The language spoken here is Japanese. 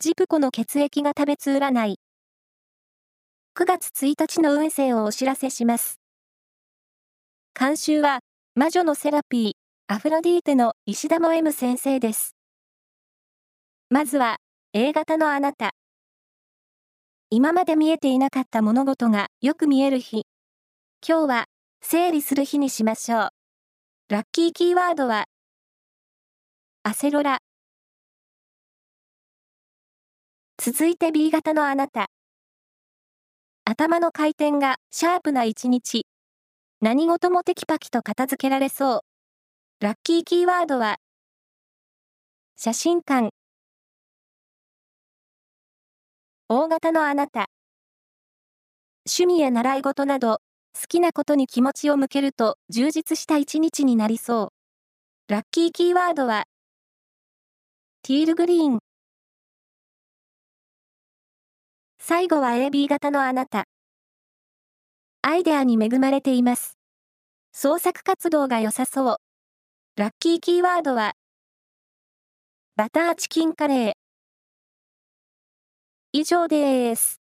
ジプコの血液が食べつ占い。9月1日の運勢をお知らせします。監修は、魔女のセラピー、アフロディーテの石田も M 先生です。まずは、A 型のあなた。今まで見えていなかった物事がよく見える日。今日は、整理する日にしましょう。ラッキーキーワードは、アセロラ。続いて B 型のあなた。頭の回転がシャープな一日。何事もテキパキと片付けられそう。ラッキーキーワードは、写真館。大型のあなた。趣味や習い事など、好きなことに気持ちを向けると充実した一日になりそう。ラッキーキーワードは、ティールグリーン。最後は AB 型のあなた。アイデアに恵まれています。創作活動が良さそう。ラッキーキーワードは、バターチキンカレー。以上です。